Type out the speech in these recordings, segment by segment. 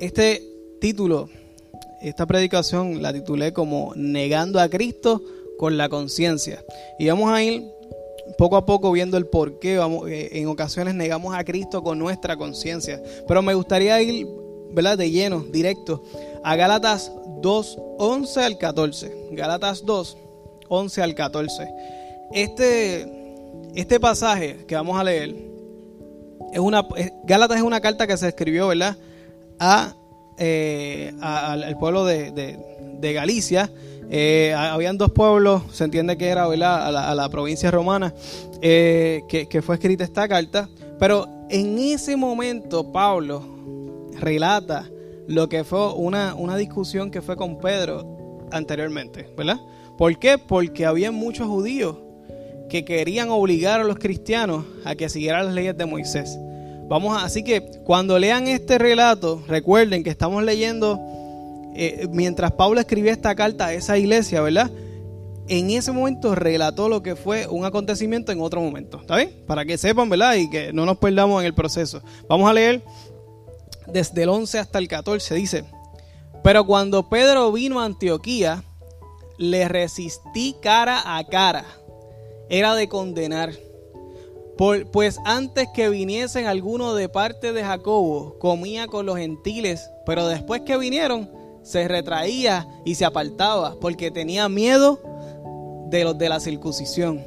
Este título, esta predicación la titulé como Negando a Cristo con la conciencia. Y vamos a ir poco a poco viendo el por qué vamos, eh, en ocasiones negamos a Cristo con nuestra conciencia. Pero me gustaría ir ¿verdad? de lleno, directo, a Gálatas 2, 11 al 14. Gálatas 2, 11 al 14. Este, este pasaje que vamos a leer, es una, Gálatas es una carta que se escribió ¿verdad? A, eh, al pueblo de, Galicia. Eh, habían dos pueblos, se entiende que era ¿verdad? A, la, provincia romana, eh, que, que fue escrita esta carta. Pero en ese momento Pablo relata lo que fue una, una discusión que fue con Pedro anteriormente, ¿verdad? ¿Por qué? Porque había muchos judíos que querían obligar a los cristianos a que siguieran las leyes de Moisés. Vamos a, así que cuando lean este relato, recuerden que estamos leyendo eh, mientras Pablo escribía esta carta a esa iglesia, ¿verdad? En ese momento relató lo que fue un acontecimiento en otro momento, ¿está bien? Para que sepan, ¿verdad? Y que no nos perdamos en el proceso. Vamos a leer desde el 11 hasta el 14, dice, pero cuando Pedro vino a Antioquía, le resistí cara a cara. Era de condenar. pues antes que viniesen algunos de parte de Jacobo, comía con los gentiles, pero después que vinieron, se retraía y se apartaba, porque tenía miedo de los de la circuncisión.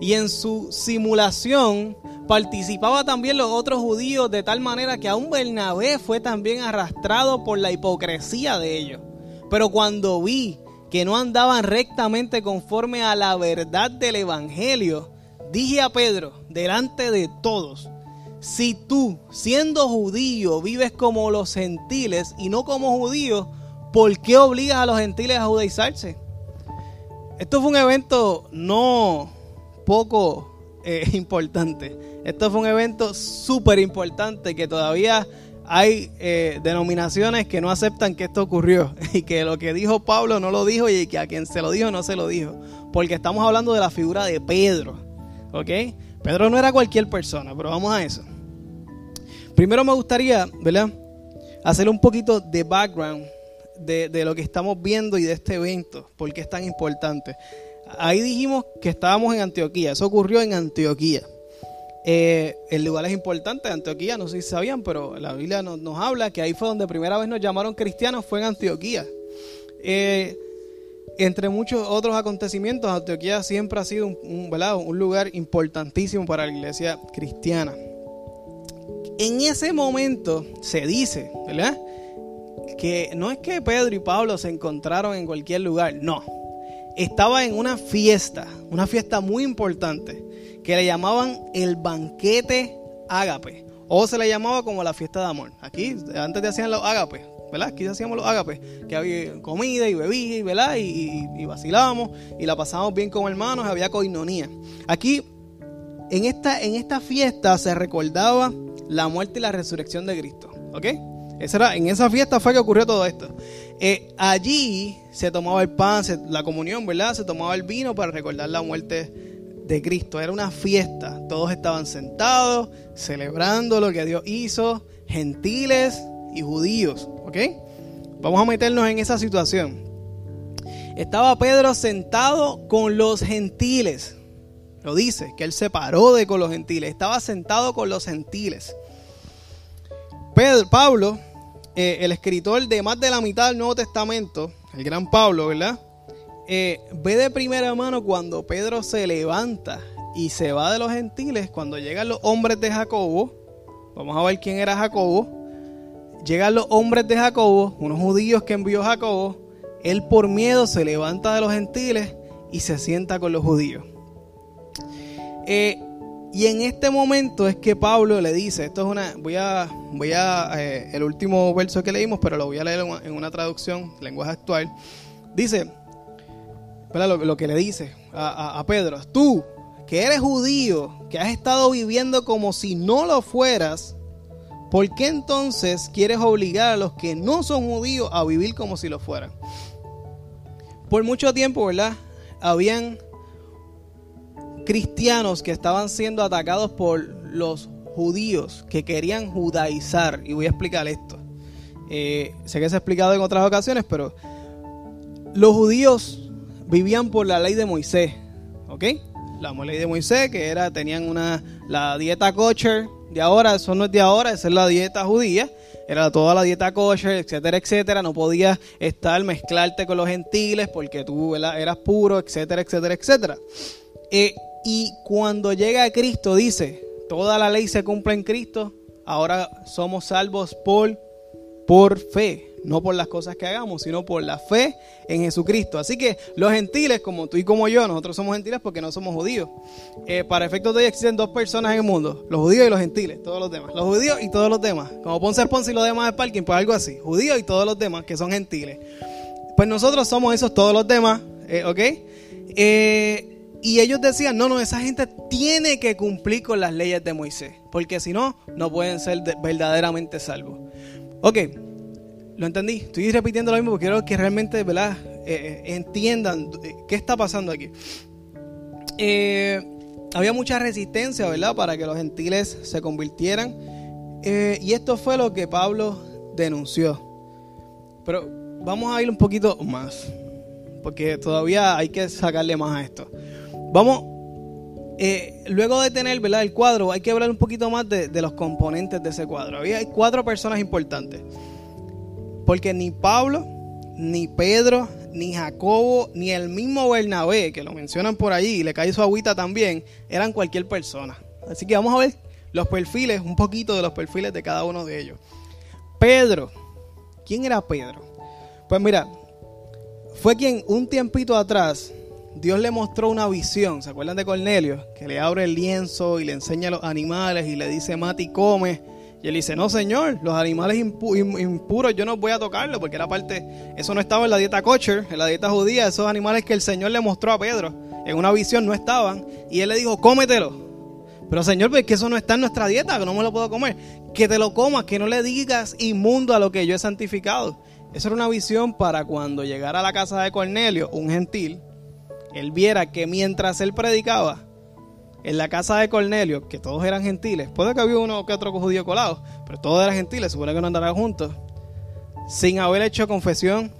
Y en su simulación participaba también los otros judíos de tal manera que aún Bernabé fue también arrastrado por la hipocresía de ellos. Pero cuando vi que no andaban rectamente conforme a la verdad del Evangelio, dije a Pedro, delante de todos, si tú, siendo judío, vives como los gentiles y no como judíos, ¿por qué obligas a los gentiles a judaizarse? Esto fue un evento no poco eh, importante. Esto fue un evento súper importante que todavía hay eh, denominaciones que no aceptan que esto ocurrió y que lo que dijo Pablo no lo dijo y que a quien se lo dijo no se lo dijo. Porque estamos hablando de la figura de Pedro. ¿Ok? Pedro no era cualquier persona, pero vamos a eso. Primero me gustaría, ¿verdad? Hacer un poquito de background de, de lo que estamos viendo y de este evento, porque es tan importante. Ahí dijimos que estábamos en Antioquía, eso ocurrió en Antioquía. Eh, el lugar es importante, Antioquía, no sé si sabían, pero la Biblia nos, habla que ahí fue donde primera vez nos llamaron cristianos, fue en Antioquía. Eh, entre muchos otros acontecimientos, Antioquía siempre ha sido un, un, lugar importantísimo para la iglesia cristiana. En ese momento se dice, ¿verdad? Que no es que Pedro y Pablo se encontraron en cualquier lugar, no. Estaba en una fiesta, una fiesta muy importante que le llamaban el banquete ágape, o se le llamaba como la fiesta de amor. Aquí, antes te hacían los ágapes, ¿verdad? Aquí hacíamos los ágapes, que había comida y bebida, ¿verdad? Y, y, vacilábamos y la pasábamos bien con hermanos, había coinonía. Aquí, en esta, en esta fiesta se recordaba la muerte y la resurrección de Cristo, ¿ok? Esa era, en esa fiesta fue que ocurrió todo esto. Eh, allí se tomaba el pan, la comunión, ¿verdad? Se tomaba el vino para recordar la muerte de Cristo. Era una fiesta. Todos estaban sentados, celebrando lo que Dios hizo, gentiles y judíos. ¿Ok? Vamos a meternos en esa situación. Estaba Pedro sentado con los gentiles. Lo dice, que él se paró de con los gentiles. Estaba sentado con los gentiles. Pedro, Pablo, eh, el escritor de más de la mitad del Nuevo Testamento, el gran Pablo, ¿verdad? Eh, ve de primera mano cuando Pedro se levanta y se va de los gentiles, cuando llegan los hombres de Jacobo, vamos a ver quién era Jacobo, llegan los hombres de Jacobo, unos judíos que envió Jacobo, él por miedo se levanta de los gentiles y se sienta con los judíos. Eh, y en este momento es que Pablo le dice, esto es una, voy a, voy a, eh, el último verso que leímos, pero lo voy a leer en una traducción, lenguaje actual. Dice, lo, que le dice a, Pedro, tú que eres judío, que has estado viviendo como si no lo fueras, ¿por qué entonces quieres obligar a los que no son judíos a vivir como si lo fueran? Por mucho tiempo, ¿verdad? Habían cristianos que estaban siendo atacados por los judíos que querían judaizar, y voy a explicar esto. Eh, sé que se ha explicado en otras ocasiones, pero los judíos vivían por la ley de Moisés, ¿ok? La ley de Moisés, que era, tenían una, la dieta kosher de ahora, eso no es de ahora, esa es la dieta judía, era toda la dieta kosher, etcétera, etcétera, no podías estar, mezclarte con los gentiles porque tú eras puro, etcétera, etcétera, etcétera. Eh, y cuando llega Cristo dice, toda la ley se cumple en Cristo, ahora somos salvos por, por fe no por las cosas que hagamos, sino por la fe en Jesucristo. Así que los gentiles, como tú y como yo, nosotros somos gentiles porque no somos judíos. Eh, para efectos de hoy existen dos personas en el mundo, los judíos y los gentiles, todos los demás. Los judíos y todos los demás. Como Ponce Ponce y los demás de Parking, pues algo así. Judíos y todos los demás que son gentiles. Pues nosotros somos esos todos los demás, eh, ¿ok? Eh, y ellos decían, no, no, esa gente tiene que cumplir con las leyes de Moisés, porque si no, no pueden ser verdaderamente salvos. Ok, lo entendí. Estoy repitiendo lo mismo porque quiero que realmente ¿verdad? Eh, eh, entiendan eh, qué está pasando aquí. había mucha resistencia, ¿verdad? Para que los gentiles se convirtieran. y esto fue lo que Pablo denunció. Pero vamos a ir un poquito más. Porque todavía hay que sacarle más a esto. Vamos, luego de tener ¿verdad? el cuadro, hay que hablar un poquito más de, de los componentes de ese cuadro. Había cuatro personas importantes. Porque ni Pablo, ni Pedro, ni Jacobo, ni el mismo Bernabé, que lo mencionan por allí, y le cae su agüita también, eran cualquier persona. Así que vamos a ver los perfiles, un poquito de los perfiles de cada uno de ellos. Pedro, ¿quién era Pedro? Pues mira, fue quien un tiempito atrás Dios le mostró una visión. ¿Se acuerdan de Cornelio? Que le abre el lienzo y le enseña a los animales y le dice, Mati, come. Y él dice, no señor, los animales impuros yo no voy a tocarlos porque era parte, eso no estaba en la dieta kosher, en la dieta judía, esos animales que el Señor le mostró a Pedro en una visión no estaban. Y él le dijo, cómetelo. Pero Señor, pues que eso no está en nuestra dieta, que no me lo puedo comer. Que te lo comas, que no le digas inmundo a lo que yo he santificado. Esa era una visión para cuando llegara a la casa de Cornelio, un gentil, él viera que mientras él predicaba, en la casa de Cornelio, que todos eran gentiles, puede que había uno que otro judío colado, pero todos eran gentiles, supone que no andarán juntos, sin haber hecho confesión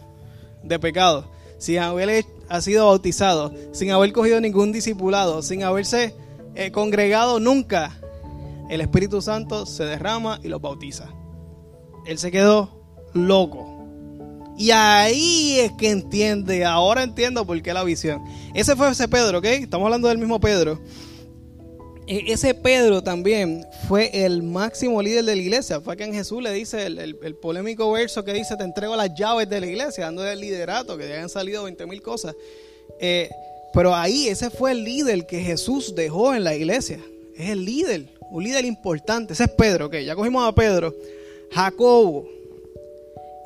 de pecado, sin haber sido bautizado, sin haber cogido ningún discipulado, sin haberse eh, congregado nunca, el Espíritu Santo se derrama y los bautiza. Él se quedó loco. Y ahí es que entiende, ahora entiendo por qué la visión. Ese fue ese Pedro, ¿ok? Estamos hablando del mismo Pedro. E, ese Pedro también fue el máximo líder de la iglesia. Fue quien Jesús le dice el, polémico verso que dice: Te entrego las llaves de la iglesia, dando el liderato, que ya han salido 20 mil cosas. Eh, pero ahí ese fue el líder que Jesús dejó en la iglesia. Es el líder, un líder importante. Ese es Pedro, ok. Ya cogimos a Pedro. Jacobo.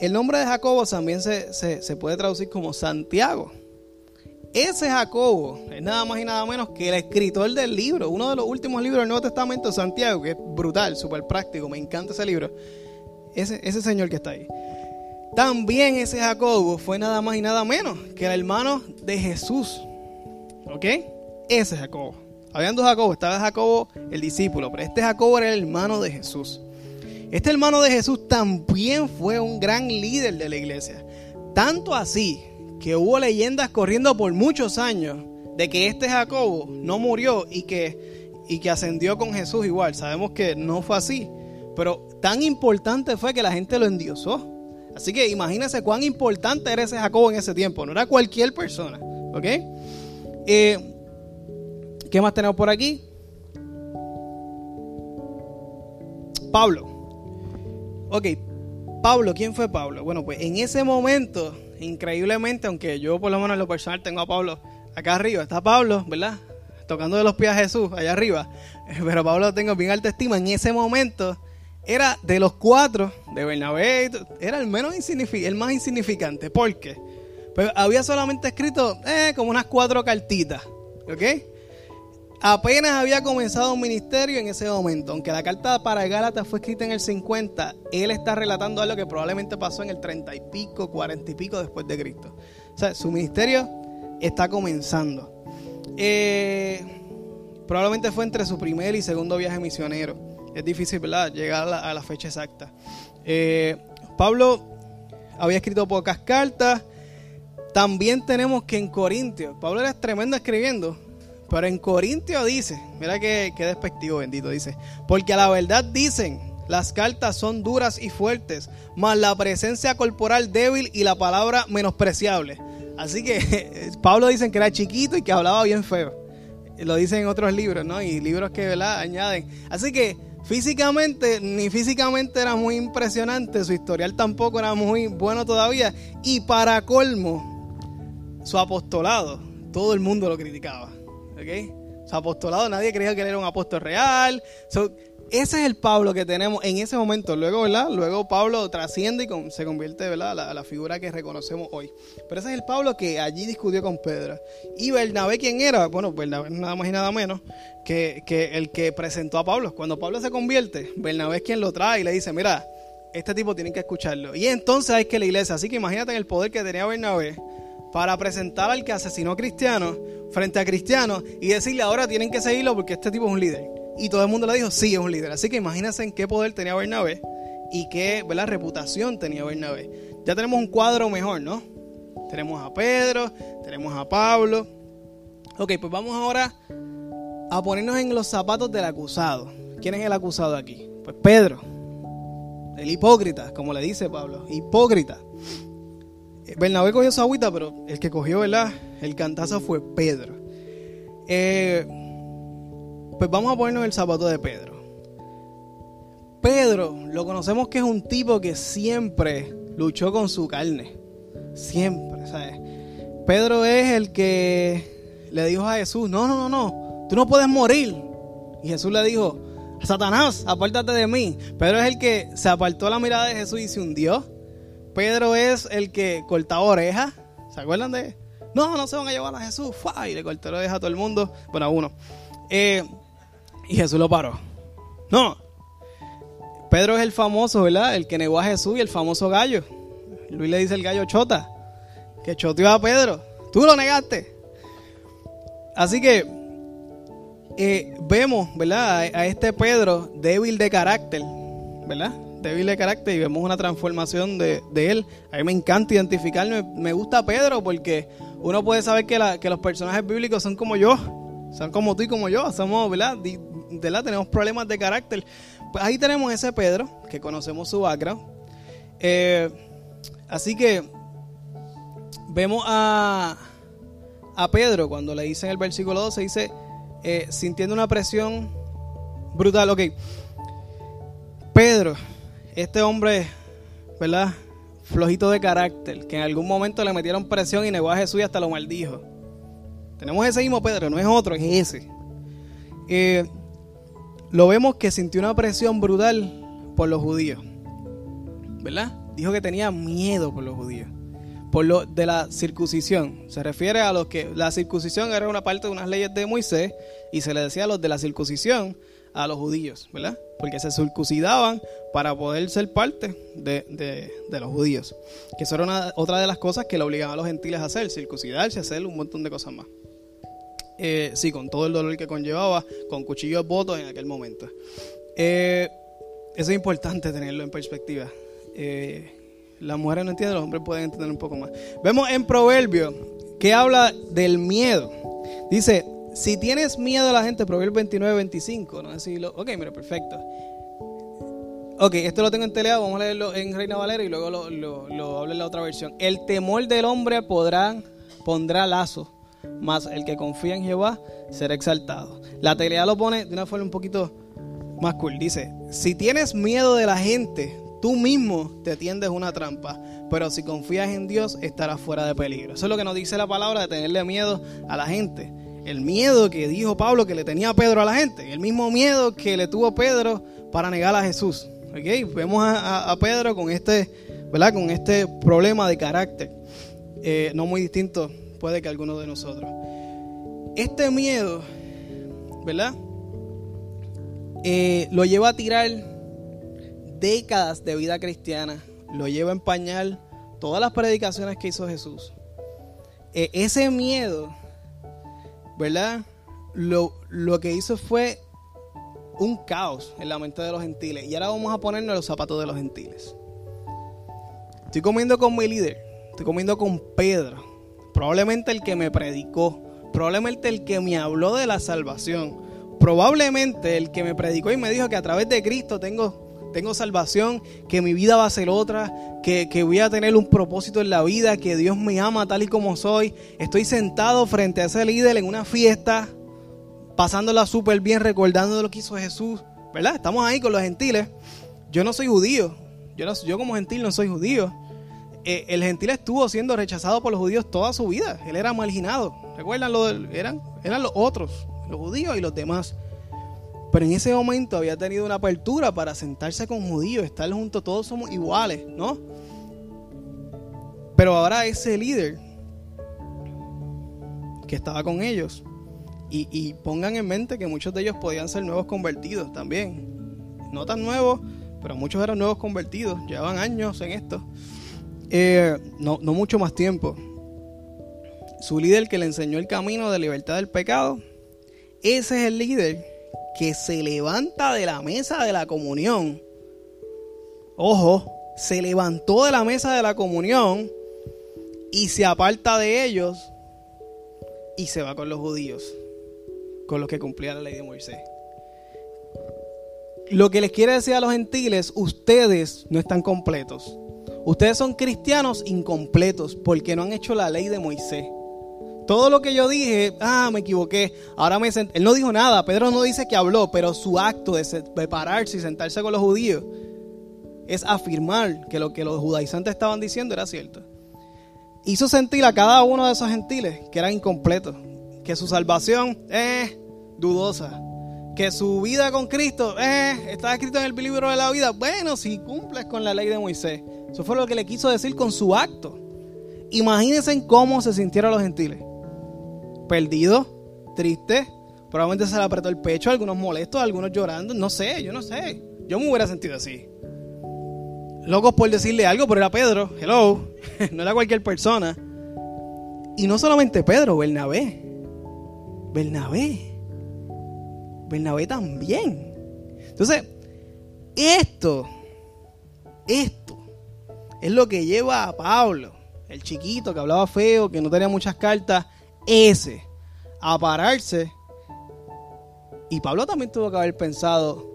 El nombre de Jacobo también se, se puede traducir como Santiago. Ese Jacobo es nada más y nada menos que el escritor del libro, uno de los últimos libros del Nuevo Testamento, Santiago, que es brutal, súper práctico, me encanta ese libro. Ese, ese señor que está ahí. También ese Jacobo fue nada más y nada menos que el hermano de Jesús. ¿Ok? Ese Jacobo. Habían dos Jacobos, estaba Jacobo el discípulo, pero este Jacobo era el hermano de Jesús. Este hermano de Jesús también fue un gran líder de la iglesia. Tanto así que hubo leyendas corriendo por muchos años de que este Jacobo no murió y que, y que ascendió con Jesús igual. Sabemos que no fue así, pero tan importante fue que la gente lo endiosó. Así que imagínense cuán importante era ese Jacobo en ese tiempo. No era cualquier persona. ¿Ok? Eh, ¿Qué más tenemos por aquí? Pablo. Ok, Pablo, ¿quién fue Pablo? Bueno, pues en ese momento increíblemente, aunque yo por lo menos en lo personal tengo a Pablo acá arriba, está Pablo, ¿verdad? Tocando de los pies a Jesús allá arriba, pero Pablo lo tengo bien alta estima. En ese momento era de los cuatro, de Bernabé, era el, menos el más insignificante. ¿Por qué? Pues había solamente escrito eh, como unas cuatro cartitas, ¿ok? Apenas había comenzado un ministerio en ese momento. Aunque la carta para Gálatas fue escrita en el 50, él está relatando algo que probablemente pasó en el 30 y pico, 40 y pico después de Cristo. O sea, su ministerio está comenzando. Eh, probablemente fue entre su primer y segundo viaje misionero. es difícil ¿verdad? llegar a la, fecha exacta. Eh, Pablo había escrito pocas cartas. También tenemos que en Corintios, Pablo era tremendo escribiendo, pero en Corintios dice, mira qué, despectivo bendito, dice, porque a la verdad dicen, las cartas son duras y fuertes, mas la presencia corporal débil y la palabra menospreciable. Así que Pablo dicen que era chiquito y que hablaba bien feo. Lo dicen en otros libros, ¿no? Y libros que, ¿verdad? Añaden. Así que físicamente, ni físicamente era muy impresionante, su historial tampoco era muy bueno todavía. Y para colmo, su apostolado, todo el mundo lo criticaba. ¿Ok? Su apostolado, nadie creía que él era un apóstol real. Ese es el Pablo que tenemos en ese momento. Luego, ¿verdad? Luego Pablo trasciende y se convierte, ¿verdad? La, la figura que reconocemos hoy. Pero ese es el Pablo que allí discutió con Pedro. Y Bernabé, ¿quién era? Bueno, Bernabé nada más y nada menos que, que el que presentó a Pablo. Cuando Pablo se convierte, Bernabé es quien lo trae y le dice, mira, este tipo tiene que escucharlo. Y entonces hay que la iglesia, así que imagínate el poder que tenía Bernabé para presentar al que asesinó a cristianos frente a cristianos y decirle ahora tienen que seguirlo porque este tipo es un líder. Y todo el mundo le dijo, sí, es un líder. Así que imagínense en qué poder tenía Bernabé y qué ¿verdad? reputación tenía Bernabé. Ya tenemos un cuadro mejor, ¿no? Tenemos a Pedro, tenemos a Pablo. Ok, pues vamos ahora a ponernos en los zapatos del acusado. ¿Quién es el acusado aquí? Pues Pedro, el hipócrita, como le dice Pablo, hipócrita. Bernabé cogió su agüita, pero el que cogió, ¿verdad? El cantazo fue Pedro. Eh, pues vamos a ponernos el zapato de Pedro. Pedro, lo conocemos que es un tipo que siempre luchó con su carne. Siempre, ¿sabes? Pedro es el que le dijo a Jesús, no, no, no, no, tú no puedes morir. Y Jesús le dijo, Satanás, apártate de mí. Pedro es el que se apartó la mirada de Jesús y se hundió. Pedro es el que cortaba orejas. ¿Se acuerdan de? No, no se van a llevar a Jesús. Y le cortó orejas a todo el mundo. Bueno, a uno. Eh, y Jesús lo paró. No. Pedro es el famoso, ¿verdad? El que negó a Jesús y el famoso gallo. Luis le dice el gallo chota. Que choteó a Pedro. Tú lo negaste. Así que eh, vemos, ¿verdad? A, este Pedro débil de carácter, ¿verdad? Débil de carácter y vemos una transformación de, él. A mí me encanta identificarme. Me gusta Pedro porque uno puede saber que, que los personajes bíblicos son como yo. Son como tú y como yo. Somos, ¿verdad? tenemos problemas de carácter. Pues ahí tenemos ese Pedro, que conocemos su background. Eh, así que vemos a, a Pedro cuando le dice en el versículo 12, dice, eh, sintiendo una presión brutal. Ok, Pedro, este hombre, ¿verdad? Flojito de carácter, que en algún momento le metieron presión y negó a Jesús y hasta lo maldijo. Tenemos ese mismo Pedro, no es otro, es ese. Eh, lo vemos que sintió una presión brutal por los judíos. ¿Verdad? Dijo que tenía miedo por los judíos. Por lo de la circuncisión. Se refiere a los que la circuncisión era una parte de unas leyes de Moisés y se le decía a los de la circuncisión a los judíos, ¿verdad? Porque se circuncidaban para poder ser parte de, los judíos. Que eso era otra de las cosas que le obligaban a los gentiles a hacer, circuncidarse, hacer un montón de cosas más. Eh, sí, con todo el dolor que conllevaba, con cuchillos votos en aquel momento. Eh, eso es importante tenerlo en perspectiva. Eh, las mujeres no entienden, los hombres pueden entender un poco más. Vemos en Proverbio que habla del miedo. Dice, si tienes miedo a la gente, Proverbio 29, 25, no decirlo. Ok, mira, perfecto. Ok, esto lo tengo en teleado, vamos a leerlo en Reina Valera y luego lo, lo, hablo en la otra versión. El temor del hombre podrá, pondrá lazo más el que confía en Jehová será exaltado. La telea lo pone de una forma un poquito más cool. Dice, si tienes miedo de la gente, tú mismo te tiendes una trampa, pero si confías en Dios estarás fuera de peligro. Eso es lo que nos dice la palabra de tenerle miedo a la gente. El miedo que dijo Pablo que le tenía Pedro a la gente, el mismo miedo que le tuvo Pedro para negar a Jesús. ¿Okay? Vemos a, Pedro con este, ¿verdad? con este problema de carácter, eh, no muy distinto puede que alguno de nosotros. Este miedo, ¿verdad? Eh, lo lleva a tirar décadas de vida cristiana, lo lleva a empañar todas las predicaciones que hizo Jesús. Eh, ese miedo, ¿verdad? Lo, lo que hizo fue un caos en la mente de los gentiles. Y ahora vamos a ponernos los zapatos de los gentiles. Estoy comiendo con mi líder, estoy comiendo con Pedro, probablemente el que me predicó, probablemente el que me habló de la salvación, probablemente el que me predicó y me dijo que a través de Cristo tengo, tengo salvación, que mi vida va a ser otra, que, que voy a tener un propósito en la vida, que Dios me ama tal y como soy. Estoy sentado frente a ese líder en una fiesta pasándola súper bien, recordando lo que hizo Jesús, ¿verdad? Estamos ahí con los gentiles. Yo no soy judío, yo, yo como gentil no soy judío. Eh, el gentil estuvo siendo rechazado por los judíos toda su vida. Él era marginado. ¿Recuerdan? Lo eran, eran los otros, los judíos y los demás. Pero en ese momento había tenido una apertura para sentarse con judíos, estar juntos, todos somos iguales, ¿no? Pero ahora ese líder que estaba con ellos y, pongan en mente que muchos de ellos podían ser nuevos convertidos también. No tan nuevos, pero muchos eran nuevos convertidos. Llevaban años en esto. Eh, no, no mucho más tiempo. Su líder que le enseñó el camino de libertad del pecado. Ese es el líder que se levanta de la mesa de la comunión. Ojo, se levantó de la mesa de la comunión y se aparta de ellos y se va con los judíos con los que cumplía la ley de Moisés. Lo que les quiere decir a los gentiles, ustedes no están completos. Ustedes son cristianos incompletos porque no han hecho la ley de Moisés. Todo lo que yo dije, ah, me equivoqué. Ahora me senté. Él no dijo nada. Pedro no dice que habló, pero su acto de prepararse y sentarse con los judíos es afirmar que lo que los judaizantes estaban diciendo era cierto. Hizo sentir a cada uno de esos gentiles que eran incompletos, que su salvación es dudosa. Que su vida con Cristo eh, está escrito en el libro de la vida. Bueno, si cumples con la ley de Moisés. Eso fue lo que le quiso decir con su acto. Imagínense cómo se sintieron los gentiles. Perdidos, tristes, probablemente se le apretó el pecho, algunos molestos, algunos llorando. No sé, yo no sé. Yo me hubiera sentido así. Locos por decirle algo, pero era Pedro. Hello. no era cualquier persona. Y no solamente Pedro, Bernabé. Bernabé. Bernabé también. Entonces, esto, esto es lo que lleva a Pablo, el chiquito que hablaba feo, que no tenía muchas cartas, ese, a pararse. Y Pablo también tuvo que haber pensado,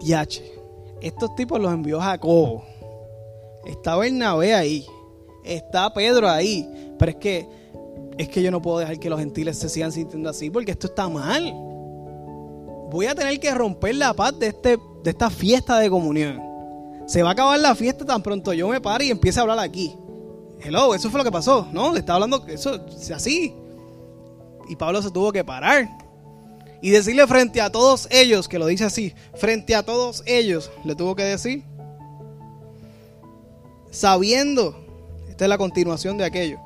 diache, estos tipos los envió Jacobo. Está Bernabé ahí. Está Pedro ahí. Pero es que, es que yo no puedo dejar que los gentiles se sigan sintiendo así porque esto está mal voy a tener que romper la paz de, este, de esta fiesta de comunión. Se va a acabar la fiesta tan pronto yo me pare y empiece a hablar aquí. Hello, eso fue lo que pasó, ¿no? Le estaba hablando eso así. Y Pablo se tuvo que parar y decirle frente a todos ellos, que lo dice así, frente a todos ellos, le tuvo que decir, sabiendo, esta es la continuación de aquello,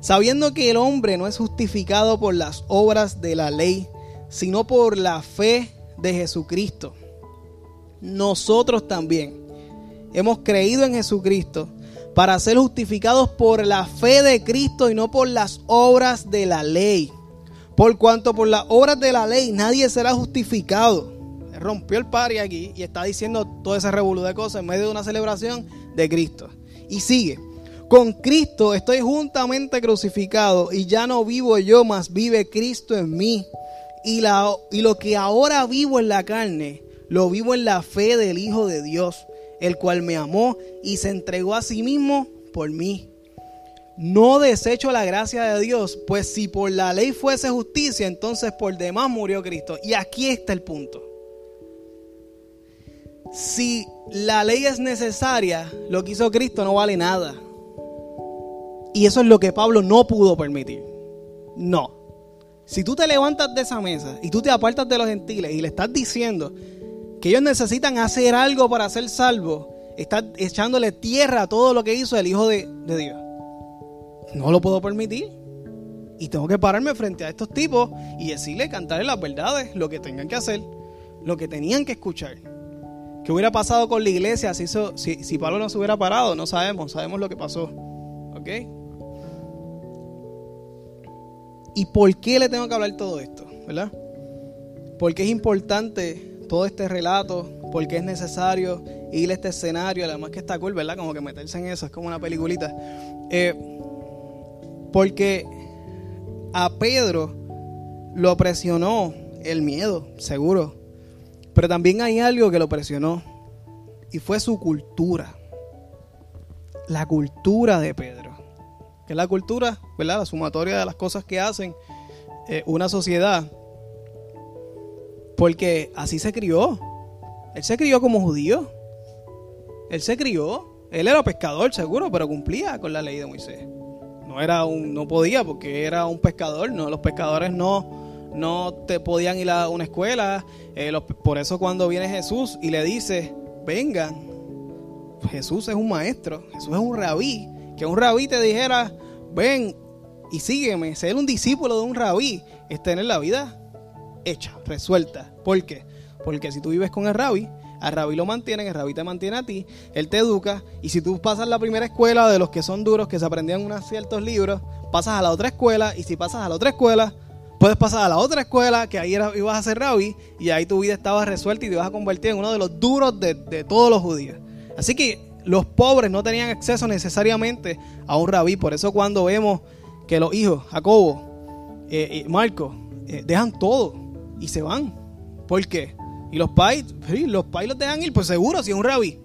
sabiendo que el hombre no es justificado por las obras de la ley, sino por la fe de Jesucristo. Nosotros también hemos creído en Jesucristo para ser justificados por la fe de Cristo y no por las obras de la ley. Por cuanto por las obras de la ley nadie será justificado. Rompió el pari aquí y está diciendo todo ese revolú de cosas en medio de una celebración de Cristo. Y sigue. Con Cristo estoy juntamente crucificado y ya no vivo yo, mas vive Cristo en mí. Y, la, y lo que ahora vivo en la carne, lo vivo en la fe del Hijo de Dios, el cual me amó y se entregó a sí mismo por mí. No desecho la gracia de Dios, pues si por la ley fuese justicia, entonces por demás murió Cristo. Y aquí está el punto. Si la ley es necesaria, lo que hizo Cristo no vale nada. Y eso es lo que Pablo no pudo permitir. No. Si tú te levantas de esa mesa y tú te apartas de los gentiles y le estás diciendo que ellos necesitan hacer algo para ser salvos, estás echándole tierra a todo lo que hizo el Hijo de, Dios. No lo puedo permitir. Y tengo que pararme frente a estos tipos y decirle, cantarle las verdades, lo que tengan que hacer, lo que tenían que escuchar. ¿Qué hubiera pasado con la iglesia si, si, si Pablo no se hubiera parado? No sabemos, sabemos lo que pasó. ¿Ok? ¿Y por qué le tengo que hablar todo esto? ¿Verdad? Porque es importante todo este relato, porque es necesario ir a este escenario, además que está cool, ¿verdad? Como que meterse en eso, es como una peliculita. Eh, porque a Pedro lo presionó el miedo, seguro. Pero también hay algo que lo presionó y fue su cultura. La cultura de Pedro. Que es la cultura, ¿verdad? La sumatoria de las cosas que hacen eh, una sociedad. Porque así se crió. Él se crió como judío. Él se crió. Él era pescador, seguro, pero cumplía con la ley de Moisés. No era un, no podía porque era un pescador. No, los pescadores no, no te podían ir a una escuela. Eh, por eso cuando viene Jesús y le dice, vengan, Jesús es un maestro, Jesús es un rabí. Que un rabí te dijera, ven y sígueme. Ser un discípulo de un rabí es tener la vida hecha, resuelta. ¿Por qué? Porque si tú vives con el rabí, al rabí lo mantienen, el rabí te mantiene a ti, él te educa, y si tú pasas la primera escuela de los que son duros, que se aprendían unos ciertos libros, pasas a la otra escuela, y si pasas a la otra escuela, puedes pasar a la otra escuela, que ahí ibas a ser rabí, y ahí tu vida estaba resuelta y te ibas a convertir en uno de los duros de, todos los judíos. Así que los pobres no tenían acceso necesariamente a un rabí, por eso cuando vemos que los hijos, Jacobo, eh, y Marco, eh, dejan todo y se van. ¿Por qué? Y los pais, los pais los dejan ir, pues seguro, si es un rabí.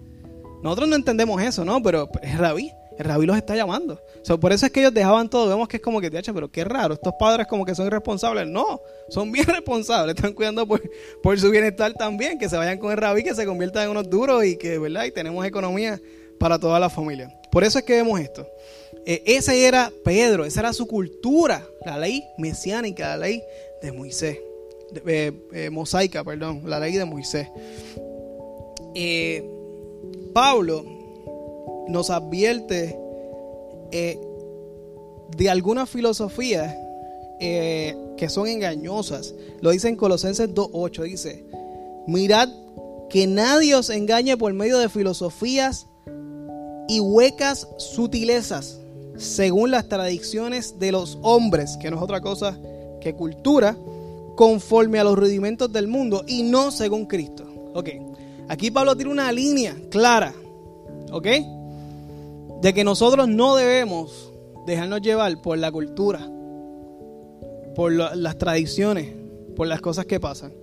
Nosotros no entendemos eso, ¿no? Pero es rabí. El rabí los está llamando. por eso es que ellos dejaban todo. Vemos que es como que, pero qué raro. Estos padres como que son irresponsables. No, son bien responsables. Están cuidando por, por su bienestar también. Que se vayan con el rabí, que se conviertan en unos duros y que, ¿verdad? Y tenemos economía para toda la familia. Por eso es que vemos esto. Eh, ese era Pedro, esa era su cultura. La ley mesiánica, la ley de Moisés. Eh, eh, mosaica, perdón, la ley de Moisés. Eh, Pablo nos advierte de algunas filosofías que son engañosas. Lo dice en Colosenses 2.8, dice, mirad que nadie os engañe por medio de filosofías y huecas sutilezas, según las tradiciones de los hombres, que no es otra cosa que cultura, conforme a los rudimentos del mundo y no según Cristo. Ok, aquí Pablo tiene una línea clara, ok, de que nosotros no debemos dejarnos llevar por la cultura, por las tradiciones, por las cosas que pasan.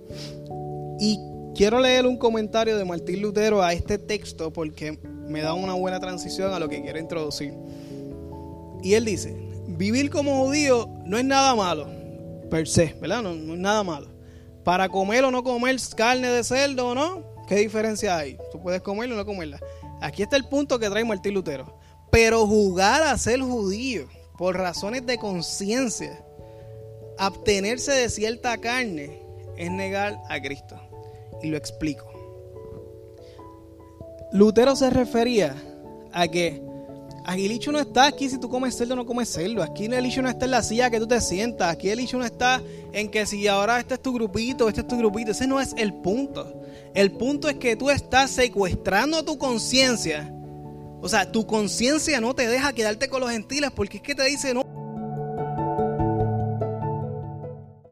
Y quiero leer un comentario de Martín Lutero a este texto porque me da una buena transición a lo que quiero introducir. Y él dice, vivir como judío no es nada malo per se, ¿verdad? No, es nada malo. Para comer o no comer carne de cerdo o no, ¿qué diferencia hay? Tú puedes comerla o no comerla. Aquí está el punto que trae Martín Lutero. Pero jugar a ser judío por razones de conciencia, abstenerse de cierta carne, es negar a Cristo. Y lo explico. Lutero se refería a que Aquí el hecho no está aquí si tú comes cerdo o no comes cerdo. Aquí el hecho no está en la silla que tú te sientas. Aquí el hecho no está en que si ahora este es tu grupito, este es tu grupito. Ese no es el punto. El punto es que tú estás secuestrando tu conciencia. O sea, tu conciencia no te deja quedarte con los gentiles porque es que te dice no.